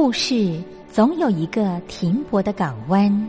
故事总有一个停泊的港湾。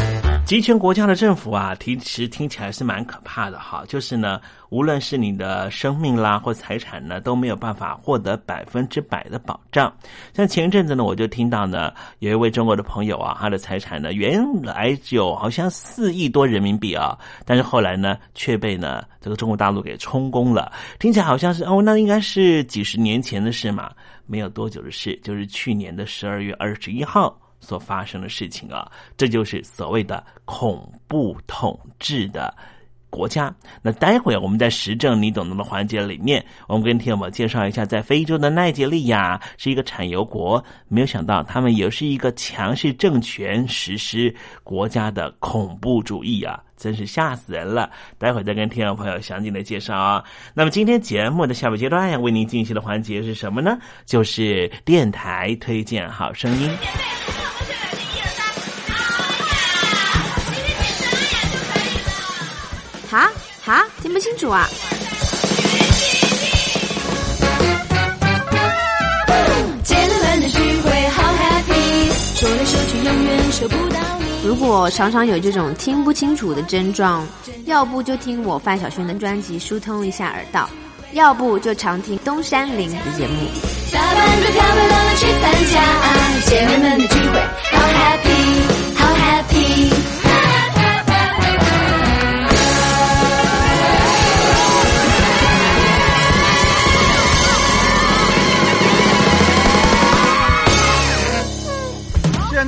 集权国家的政府啊，其实听起来是蛮可怕的哈。就是呢，无论是你的生命啦或财产呢，都没有办法获得百分之百的保障。像前一阵子呢，我就听到呢，有一位中国的朋友啊，他的财产呢，原来有好像四亿多人民币啊，但是后来呢，却被呢这个中国大陆给充公了。听起来好像是哦，那应该是几十年前的事嘛，没有多久的事，就是去年的十二月二十一号。所发生的事情啊，这就是所谓的恐怖统治的国家。那待会我们在时政你懂得的环节里面，我们跟听友们介绍一下，在非洲的奈及利亚是一个产油国，没有想到他们也是一个强势政权实施国家的恐怖主义啊，真是吓死人了。待会再跟听众朋友详尽的介绍啊。那么今天节目的下半阶段要为您进行的环节是什么呢？就是电台推荐好声音。听不清楚啊！姐妹们的聚会好 happy，说来说去永远说不到你。如果常常有这种听不清楚的症状，要不就听我范晓萱的专辑疏通一下耳道，要不就常听东山林的节目。打扮得漂漂亮亮去参加姐妹们的聚会，好 happy。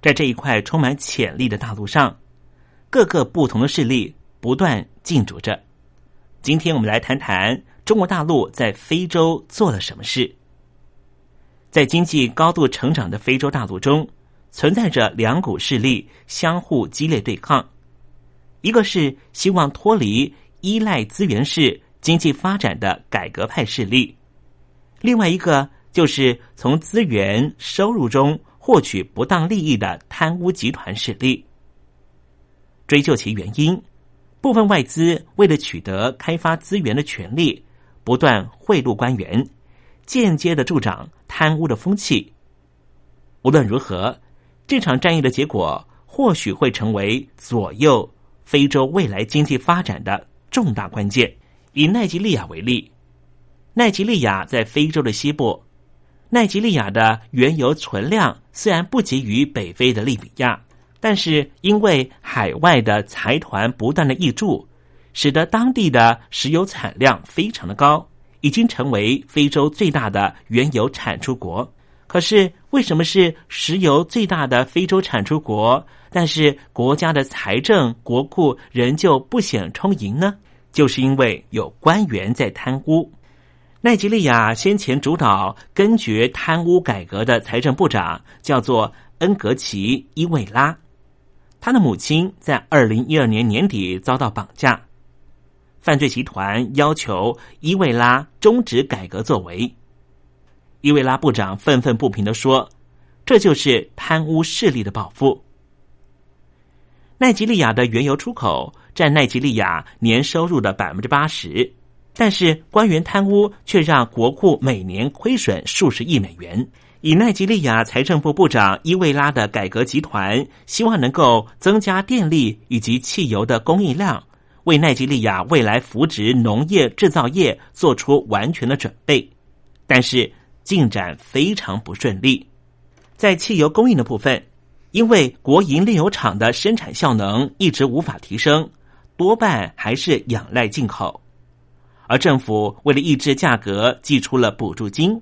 在这一块充满潜力的大陆上，各个不同的势力不断竞逐着。今天我们来谈谈中国大陆在非洲做了什么事。在经济高度成长的非洲大陆中，存在着两股势力相互激烈对抗，一个是希望脱离依赖资源式经济发展的改革派势力，另外一个就是从资源收入中获取不当利益的贪污集团势力。追究其原因，部分外资为了取得开发资源的权利，不断贿赂官员，间接的助长贪污的风气。无论如何，这场战役的结果或许会成为左右非洲未来经济发展的重大关键。以奈及利亚为例，奈及利亚在非洲的西部，奈及利亚的原油存量虽然不及于北非的利比亚。但是，因为海外的财团不断的挹注，使得当地的石油产量非常的高，已经成为非洲最大的原油产出国。可是，为什么是石油最大的非洲产出国，但是国家的财政国库仍旧不显充盈呢？就是因为有官员在贪污。奈及利亚先前主导根绝贪污改革的财政部长叫做恩格奇伊维拉。他的母亲在二零一二年年底遭到绑架，犯罪集团要求伊维拉终止改革作为。伊维拉部长愤愤不平的说：“这就是贪污势力的报复。”奈及利亚的原油出口占奈及利亚年收入的百分之八十，但是官员贪污却让国库每年亏损数十亿美元。以奈及利亚财政部部长伊维拉的改革集团希望能够增加电力以及汽油的供应量，为奈及利亚未来扶植农业制造业做出完全的准备，但是进展非常不顺利。在汽油供应的部分，因为国营炼油厂的生产效能一直无法提升，多半还是仰赖进口，而政府为了抑制价格，寄出了补助金。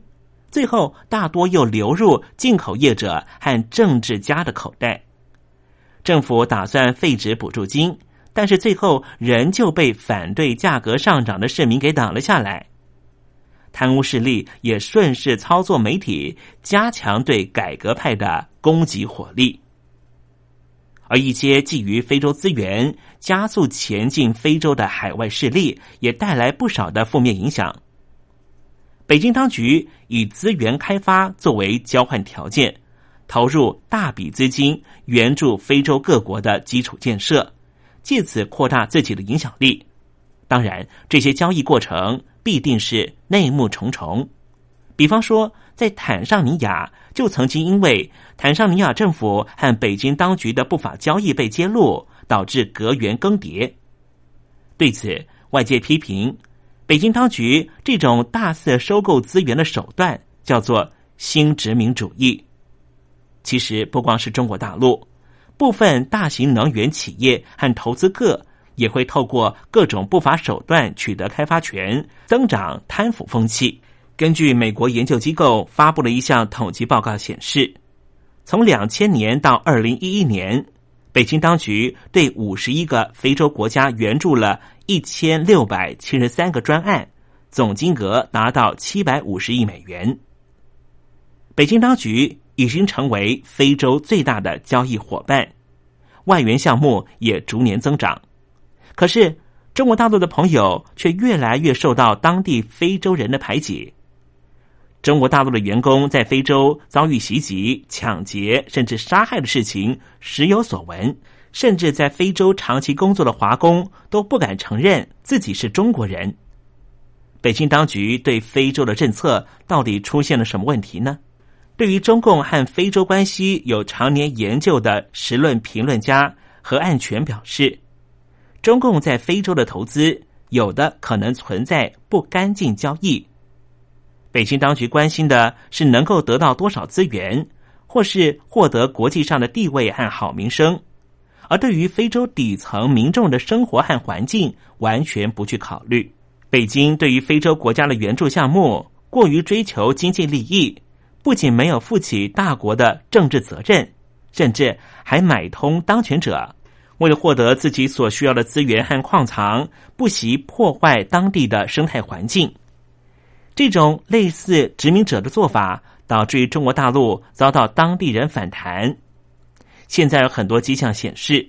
最后，大多又流入进口业者和政治家的口袋。政府打算废止补助金，但是最后仍旧被反对价格上涨的市民给挡了下来。贪污势力也顺势操作媒体，加强对改革派的攻击火力。而一些觊觎非洲资源、加速前进非洲的海外势力，也带来不少的负面影响。北京当局以资源开发作为交换条件，投入大笔资金援助非洲各国的基础建设，借此扩大自己的影响力。当然，这些交易过程必定是内幕重重。比方说，在坦桑尼亚就曾经因为坦桑尼亚政府和北京当局的不法交易被揭露，导致阁员更迭。对此，外界批评。北京当局这种大肆收购资源的手段叫做新殖民主义。其实不光是中国大陆，部分大型能源企业和投资客也会透过各种不法手段取得开发权，增长贪腐风气。根据美国研究机构发布的一项统计报告显示，从两千年到二零一一年，北京当局对五十一个非洲国家援助了。一千六百七十三个专案，总金额达到七百五十亿美元。北京当局已经成为非洲最大的交易伙伴，外援项目也逐年增长。可是，中国大陆的朋友却越来越受到当地非洲人的排挤。中国大陆的员工在非洲遭遇袭击、抢劫，甚至杀害的事情时有所闻。甚至在非洲长期工作的华工都不敢承认自己是中国人。北京当局对非洲的政策到底出现了什么问题呢？对于中共和非洲关系有常年研究的时论评论家何岸全表示，中共在非洲的投资有的可能存在不干净交易。北京当局关心的是能够得到多少资源，或是获得国际上的地位和好名声。而对于非洲底层民众的生活和环境，完全不去考虑。北京对于非洲国家的援助项目过于追求经济利益，不仅没有负起大国的政治责任，甚至还买通当权者，为了获得自己所需要的资源和矿藏，不惜破坏当地的生态环境。这种类似殖民者的做法，导致于中国大陆遭到当地人反弹。现在有很多迹象显示，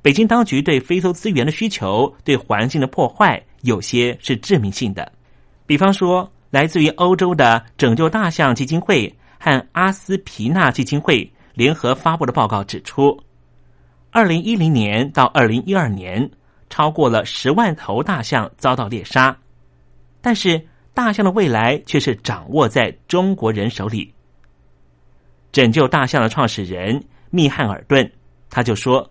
北京当局对非洲资源的需求、对环境的破坏，有些是致命性的。比方说，来自于欧洲的拯救大象基金会和阿斯皮纳基金会联合发布的报告指出，二零一零年到二零一二年，超过了十万头大象遭到猎杀，但是大象的未来却是掌握在中国人手里。拯救大象的创始人。密汉尔顿，他就说：“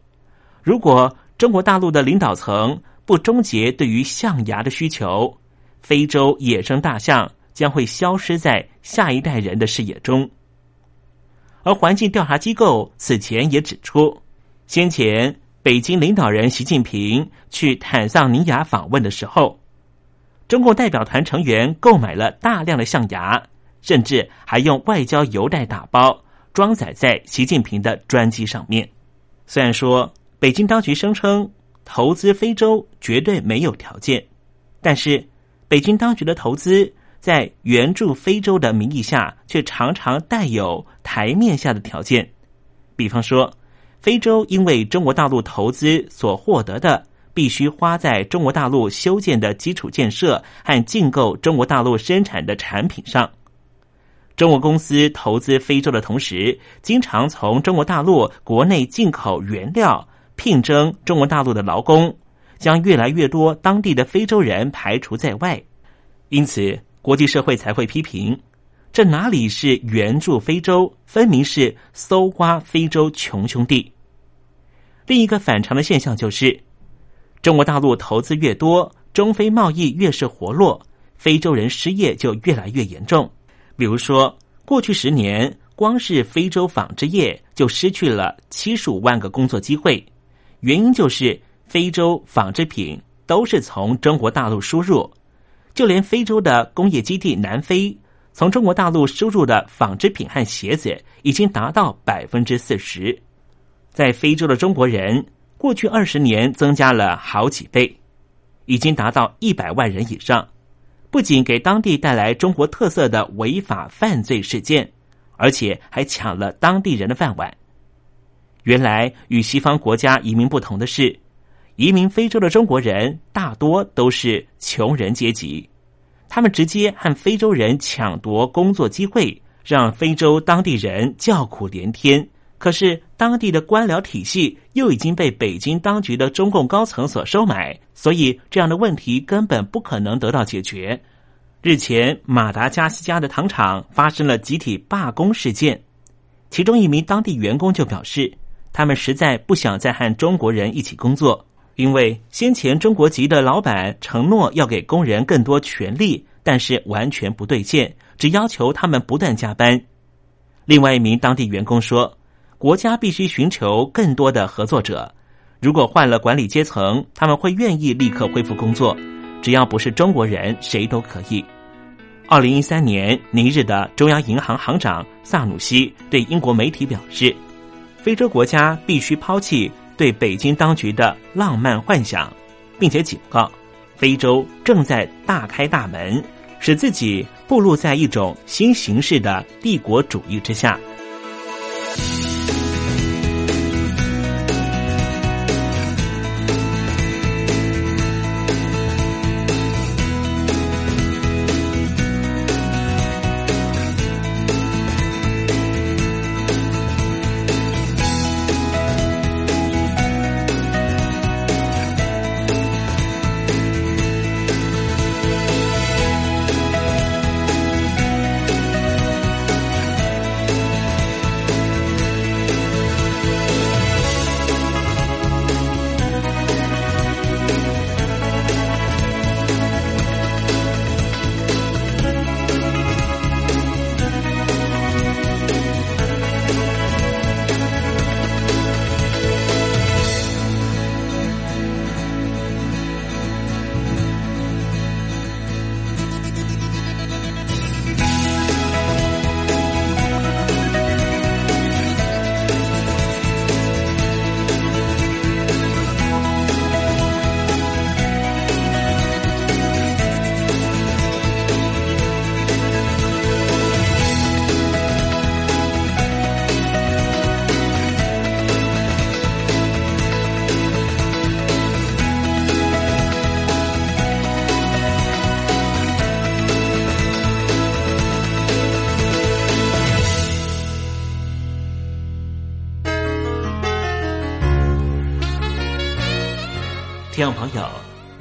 如果中国大陆的领导层不终结对于象牙的需求，非洲野生大象将会消失在下一代人的视野中。”而环境调查机构此前也指出，先前北京领导人习近平去坦桑尼亚访问的时候，中共代表团成员购买了大量的象牙，甚至还用外交邮袋打包。装载在习近平的专机上面。虽然说北京当局声称投资非洲绝对没有条件，但是北京当局的投资在援助非洲的名义下，却常常带有台面下的条件。比方说，非洲因为中国大陆投资所获得的，必须花在中国大陆修建的基础建设和进购中国大陆生产的产品上。中国公司投资非洲的同时，经常从中国大陆国内进口原料，聘征中国大陆的劳工，将越来越多当地的非洲人排除在外。因此，国际社会才会批评：这哪里是援助非洲，分明是搜刮非洲穷兄弟。另一个反常的现象就是，中国大陆投资越多，中非贸易越是活络，非洲人失业就越来越严重。比如说，过去十年，光是非洲纺织业就失去了七十五万个工作机会。原因就是非洲纺织品都是从中国大陆输入，就连非洲的工业基地南非，从中国大陆输入的纺织品和鞋子已经达到百分之四十。在非洲的中国人，过去二十年增加了好几倍，已经达到一百万人以上。不仅给当地带来中国特色的违法犯罪事件，而且还抢了当地人的饭碗。原来与西方国家移民不同的是，移民非洲的中国人大多都是穷人阶级，他们直接和非洲人抢夺工作机会，让非洲当地人叫苦连天。可是，当地的官僚体系又已经被北京当局的中共高层所收买，所以这样的问题根本不可能得到解决。日前，马达加斯加的糖厂发生了集体罢工事件，其中一名当地员工就表示，他们实在不想再和中国人一起工作，因为先前中国籍的老板承诺要给工人更多权利，但是完全不兑现，只要求他们不断加班。另外一名当地员工说。国家必须寻求更多的合作者。如果换了管理阶层，他们会愿意立刻恢复工作。只要不是中国人，谁都可以。二零一三年，尼日的中央银行行长萨努西对英国媒体表示：“非洲国家必须抛弃对北京当局的浪漫幻想，并且警告，非洲正在大开大门，使自己步入在一种新形式的帝国主义之下。”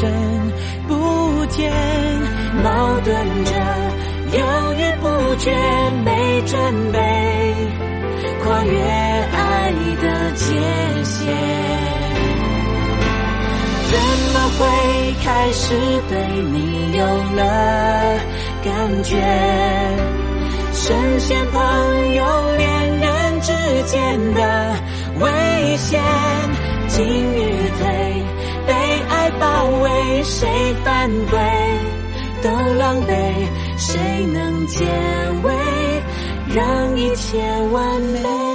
身不见，矛盾着，犹豫不决，没准备跨越爱的界限。怎么会开始对你有了感觉？深陷朋友、恋人之间的危险，进与退，包围，谁犯规都狼狈，谁能解围，让一切完美？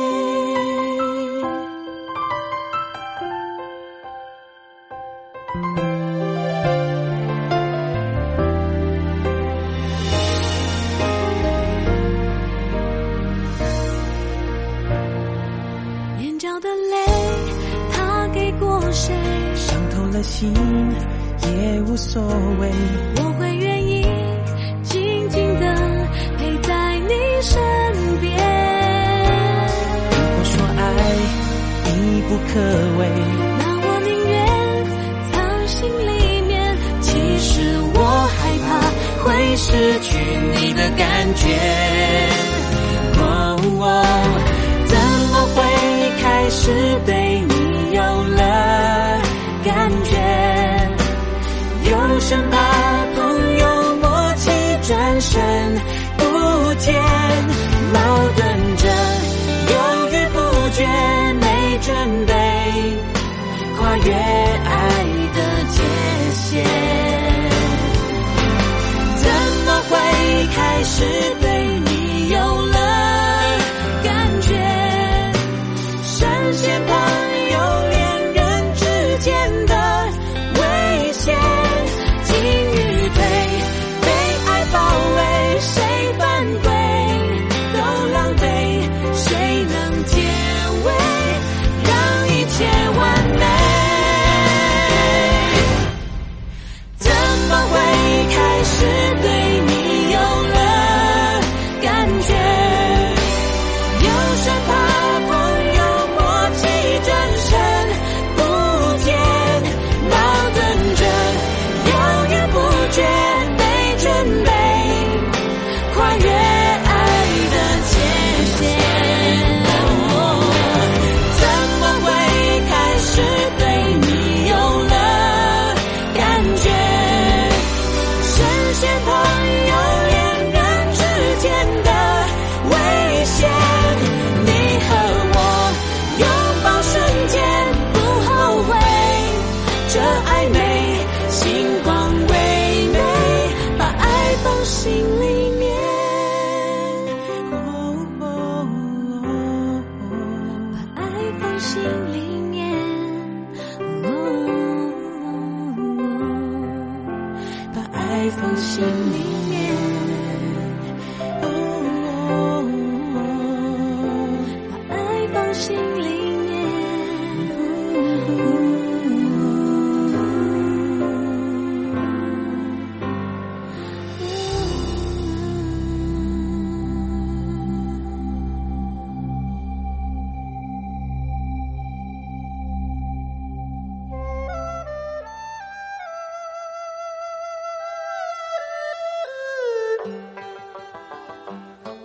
心。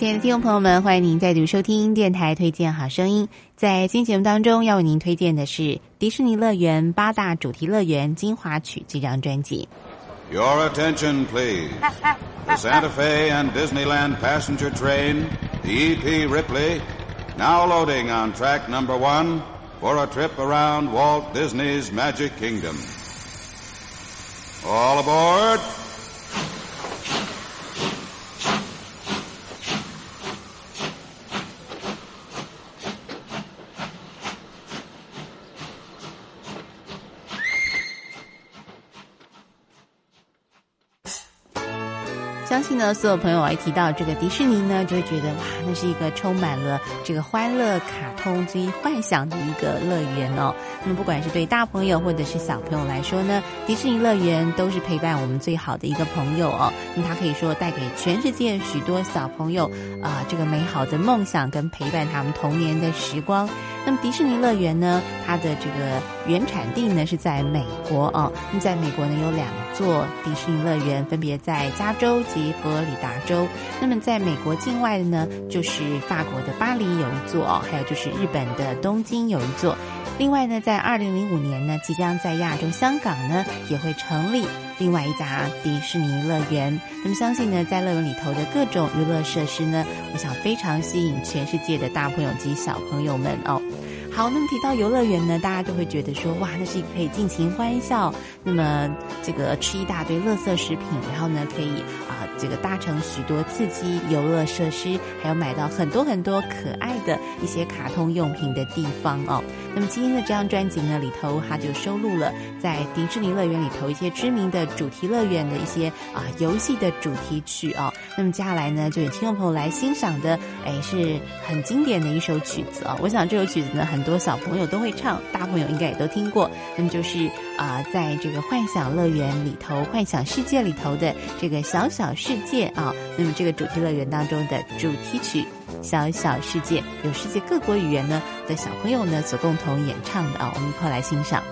亲爱的听众朋友们，欢迎您再度收听电台推荐好声音。在今天节目当中，要为您推荐的是迪士尼乐园八大主题乐园精华曲这张专辑。Your attention, please. The Santa Fe and Disneyland passenger train, the EP Ripley, now loading on track number one for a trip around Walt Disney's Magic Kingdom. All aboard! 呢，所有朋友一提到这个迪士尼呢，就会觉得哇，那是一个充满了这个欢乐、卡通及幻想的一个乐园哦。那么，不管是对大朋友或者是小朋友来说呢，迪士尼乐园都是陪伴我们最好的一个朋友哦。那它可以说带给全世界许多小朋友啊，这个美好的梦想跟陪伴他们童年的时光。那么迪士尼乐园呢，它的这个原产地呢是在美国哦。那在美国呢有两座迪士尼乐园，分别在加州及佛罗里达州。那么在美国境外的呢，就是法国的巴黎有一座，还有就是日本的东京有一座。另外呢，在二零零五年呢，即将在亚洲香港呢也会成立另外一家迪士尼乐园。那么相信呢，在乐园里头的各种娱乐设施呢，我想非常吸引全世界的大朋友及小朋友们哦。好，那么提到游乐园呢，大家都会觉得说，哇，那是一个可以尽情欢笑，那么这个吃一大堆垃圾食品，然后呢，可以啊，这个搭乘许多刺激游乐设施，还有买到很多很多可爱的一些卡通用品的地方哦。那么今天的这张专辑呢，里头它就收录了在迪士尼乐园里头一些知名的主题乐园的一些啊游戏的主题曲哦。那么接下来呢，就有听众朋友来欣赏的，哎，是很经典的一首曲子哦。我想这首曲子呢，很多小朋友都会唱，大朋友应该也都听过。那么就是啊，在这个幻想乐园里头、幻想世界里头的这个小小世界啊，那么这个主题乐园当中的主题曲《小小世界》，有世界各国语言呢的小朋友呢所共同演唱的啊，我们一块来欣赏。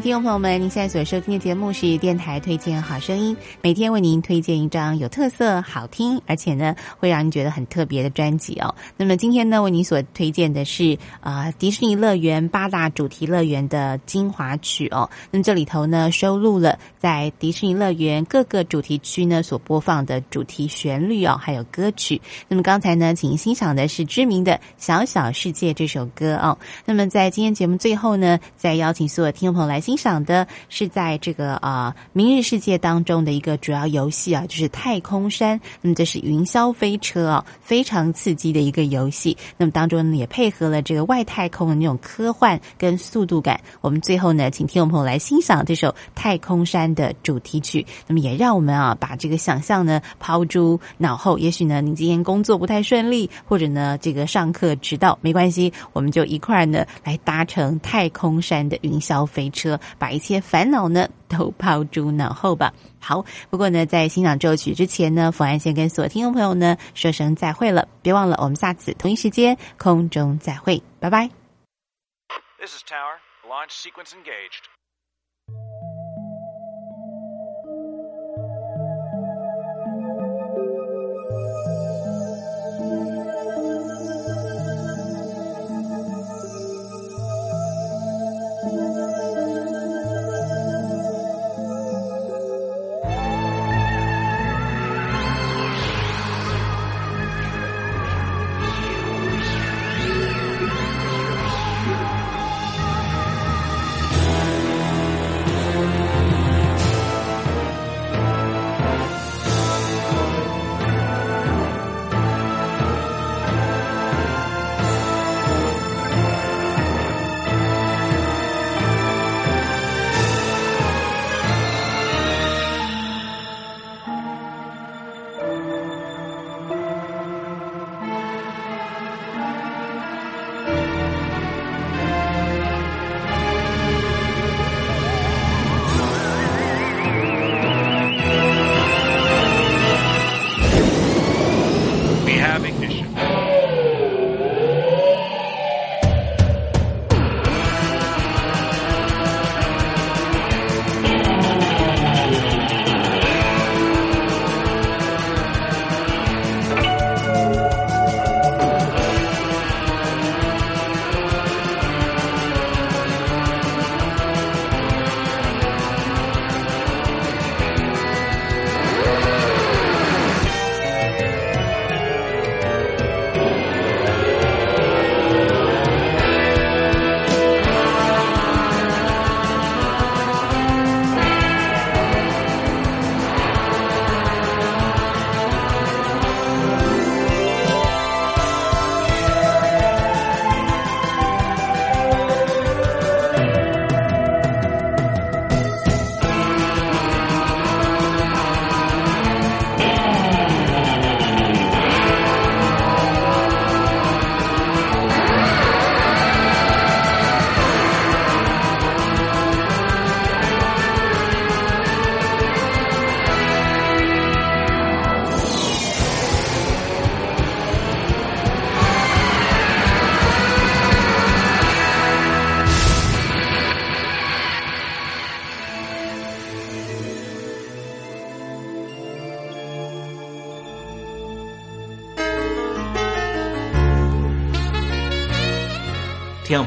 听众朋友们，您现在所收听的节目是电台推荐好声音，每天为您推荐一张有特色、好听，而且呢会让您觉得很特别的专辑哦。那么今天呢，为您所推荐的是啊迪士尼乐园八大主题乐园的精华曲哦。那么这里头呢收录了在迪士尼乐园各个主题区呢所播放的主题旋律哦，还有歌曲。那么刚才呢，请欣赏的是知名的《小小世界》这首歌哦。那么在今天节目最后呢，再邀请所有听众朋友来欣赏的是在这个啊《明日世界》当中的一个主要游戏啊，就是太空山。那么这是云霄飞车啊，非常刺激的一个游戏。那么当中呢，也配合了这个外太空的那种科幻跟速度感。我们最后呢，请听众朋友来欣赏这首《太空山》的主题曲。那么也让我们啊，把这个想象呢抛诸脑后。也许呢，你今天工作不太顺利，或者呢，这个上课迟到，没关系，我们就一块儿呢来搭乘太空山的云霄飞车，把一切烦恼呢都抛诸脑后吧。好，不过呢，在欣赏这首曲之前呢，冯安先跟所有听众朋友呢说声再会了。别忘了，我们下次同一时间空中再会，拜拜。This is Tower. Launch sequence engaged.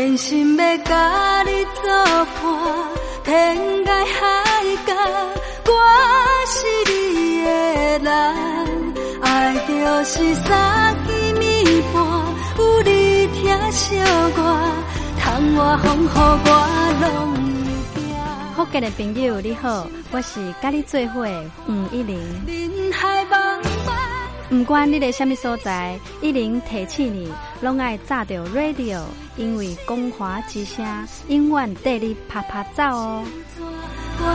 坚心要甲你作伴，天涯海角，我是你的人，爱就是三更暝半，有你疼惜我，窗外风雨我拢会惊。福建的朋友你好，我是甲你做伙黄一玲。人海不管你在什么所在，一零提醒你，拢爱炸着 radio，因为光华之声永远带你啪啪走哦。我，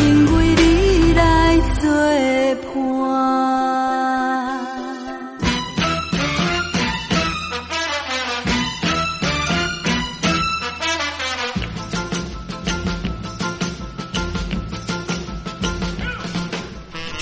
因为你来作伴。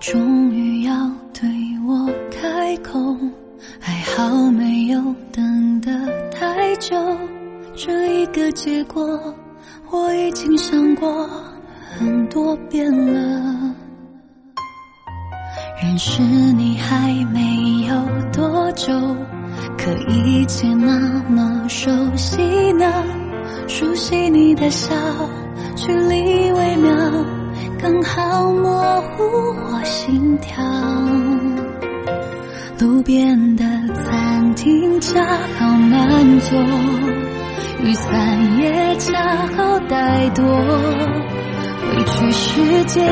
终于要对我开口，还好没有等得太久。这一个结果我已经想过很多遍了。认识你还没有多久，可一切那么熟悉呢？熟悉你的笑，距离微妙。好模糊我心跳，路边的餐厅恰好满座，雨伞也恰好带多，委屈时间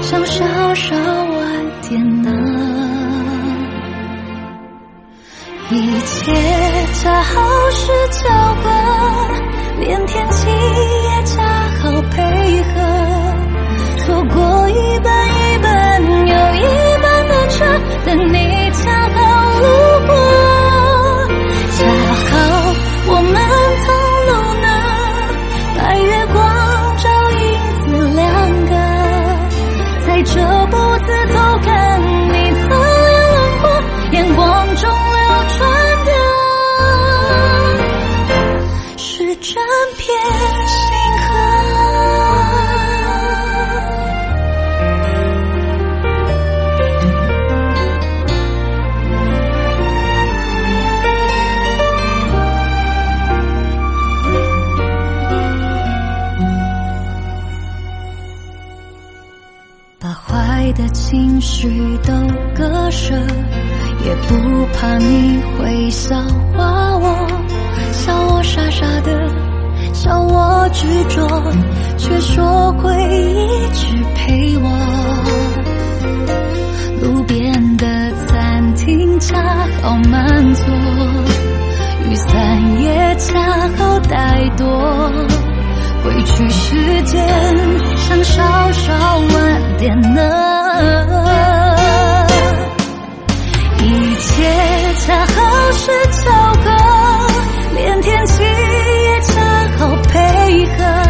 想稍稍晚点呢，一切恰好是巧合，连天气不怕你会笑话我，笑我傻傻的，笑我执着，却说会一直陪我。路边的餐厅恰好满座，雨伞也恰好带多。归去时间想稍稍晚点呢，恰好是巧合，连天气也恰好配合。